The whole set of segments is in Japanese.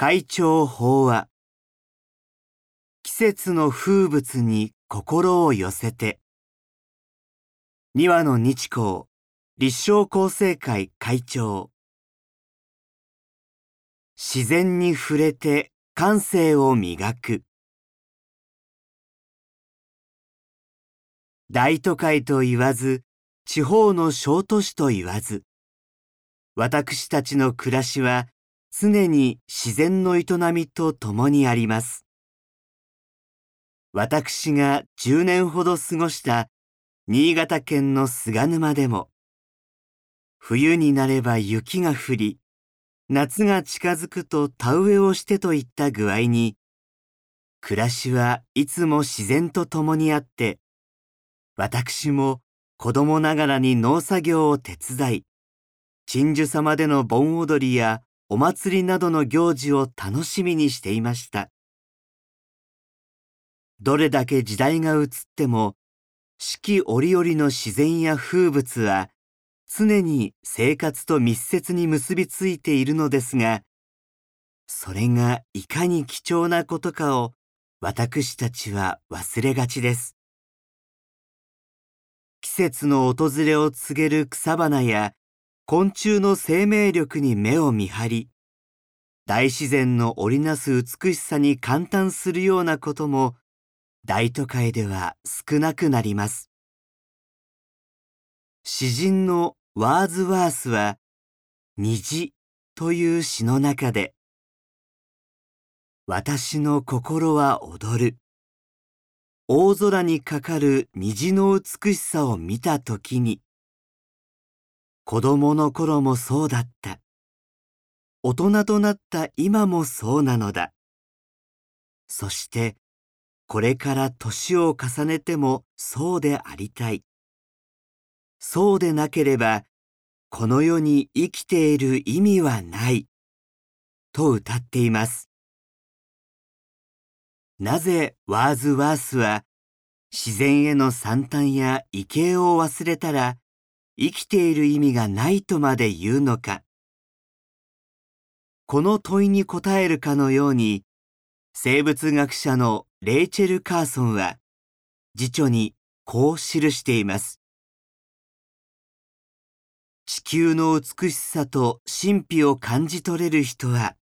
会長法話季節の風物に心を寄せて二羽の日光立正厚生会会長自然に触れて感性を磨く。大都会と言わず地方の小都市と言わず私たちの暮らしは常に自然の営みと共にあります。私が10年ほど過ごした新潟県の菅沼でも、冬になれば雪が降り、夏が近づくと田植えをしてといった具合に、暮らしはいつも自然と共にあって、私も子供ながらに農作業を手伝い、鎮守様での盆踊りやお祭りなどの行事を楽しみにしていました。どれだけ時代が移っても、四季折々の自然や風物は常に生活と密接に結びついているのですが、それがいかに貴重なことかを私たちは忘れがちです。季節の訪れを告げる草花や昆虫の生命力に目を見張り、大自然の織りなす美しさに感嘆するようなことも大都会では少なくなります。詩人のワーズワースは虹という詩の中で私の心は踊る。大空にかかる虹の美しさを見たときに子供の頃もそうだった。大人となった今もそうなのだ。そして、これから年を重ねてもそうでありたい。そうでなければ、この世に生きている意味はない。と歌っています。なぜワーズワースは自然への惨憺や畏敬を忘れたら生きている意味がないとまで言うのか。この問いに答えるかのように、生物学者のレイチェル・カーソンは、辞書にこう記しています。地球の美しさと神秘を感じ取れる人は、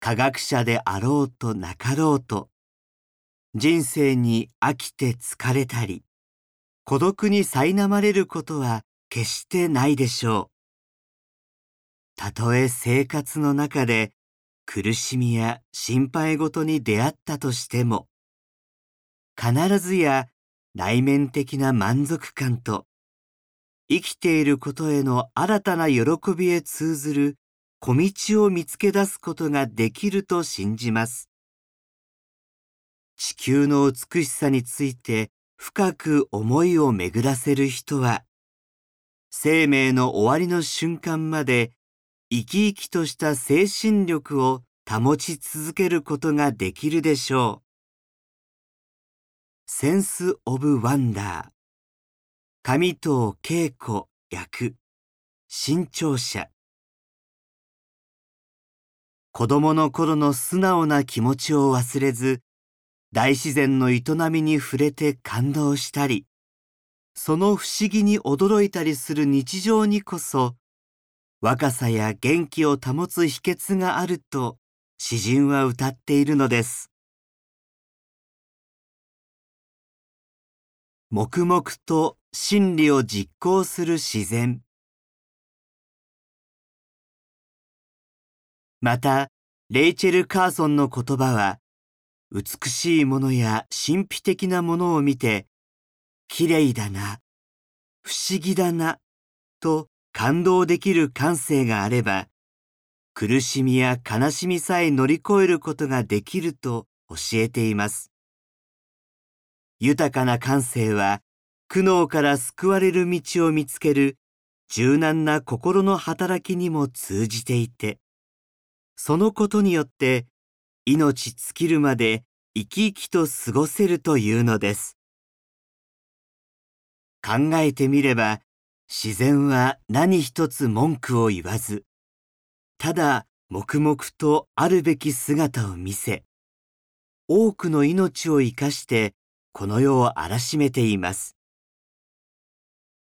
科学者であろうとなかろうと、人生に飽きて疲れたり、孤独に苛まれることは決してないでしょう。たとえ生活の中で苦しみや心配事に出会ったとしても、必ずや内面的な満足感と生きていることへの新たな喜びへ通ずる小道を見つけ出すことができると信じます。地球の美しさについて深く思いを巡らせる人は、生命の終わりの瞬間まで生き生きとした精神力を保ち続けることができるでしょう。センス・オブ・ワンダー。上藤恵子役。新潮社。子供の頃の素直な気持ちを忘れず大自然の営みに触れて感動したりその不思議に驚いたりする日常にこそ、若さや元気を保つ秘訣があると詩人は歌っているのです。黙々と真理を実行する自然。また、レイチェル・カーソンの言葉は、美しいものや神秘的なものを見て、綺麗だな、不思議だな、と感動できる感性があれば、苦しみや悲しみさえ乗り越えることができると教えています。豊かな感性は、苦悩から救われる道を見つける柔軟な心の働きにも通じていて、そのことによって命尽きるまで生き生きと過ごせるというのです。考えてみれば、自然は何一つ文句を言わず、ただ黙々とあるべき姿を見せ、多くの命を生かしてこの世を荒らしめています。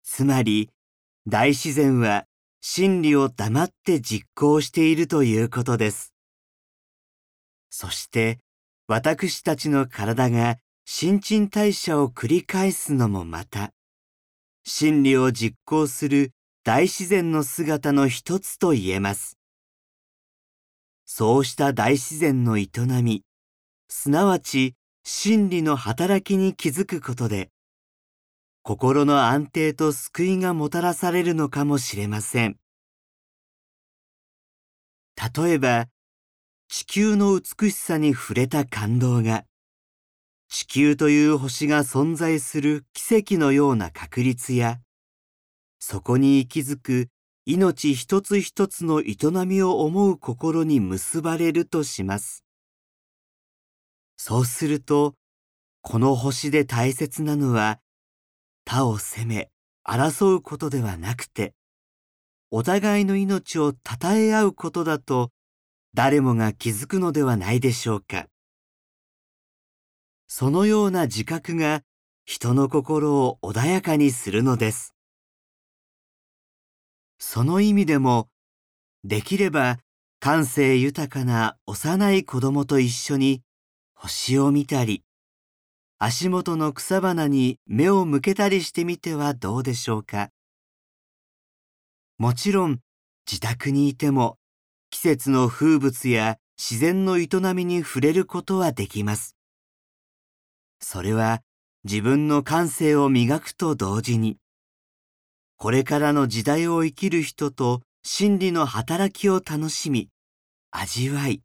つまり、大自然は真理を黙って実行しているということです。そして、私たちの体が新陳代謝を繰り返すのもまた、真理を実行する大自然の姿の一つと言えます。そうした大自然の営み、すなわち真理の働きに気づくことで、心の安定と救いがもたらされるのかもしれません。例えば、地球の美しさに触れた感動が、地球という星が存在する奇跡のような確率や、そこに息づく命一つ一つの営みを思う心に結ばれるとします。そうすると、この星で大切なのは、他を責め、争うことではなくて、お互いの命を称え合うことだと、誰もが気づくのではないでしょうか。そのような自覚が人の心を穏やかにするのです。その意味でも、できれば感性豊かな幼い子供と一緒に星を見たり、足元の草花に目を向けたりしてみてはどうでしょうか。もちろん自宅にいても季節の風物や自然の営みに触れることはできます。それは自分の感性を磨くと同時に、これからの時代を生きる人と真理の働きを楽しみ、味わい、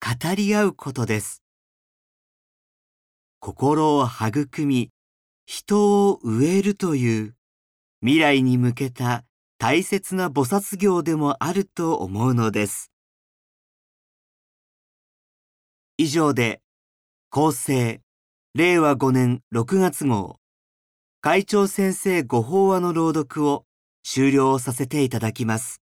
語り合うことです。心を育み、人を植えるという未来に向けた大切な菩薩業でもあると思うのです。以上で、厚生、令和5年6月号、会長先生ご法話の朗読を終了させていただきます。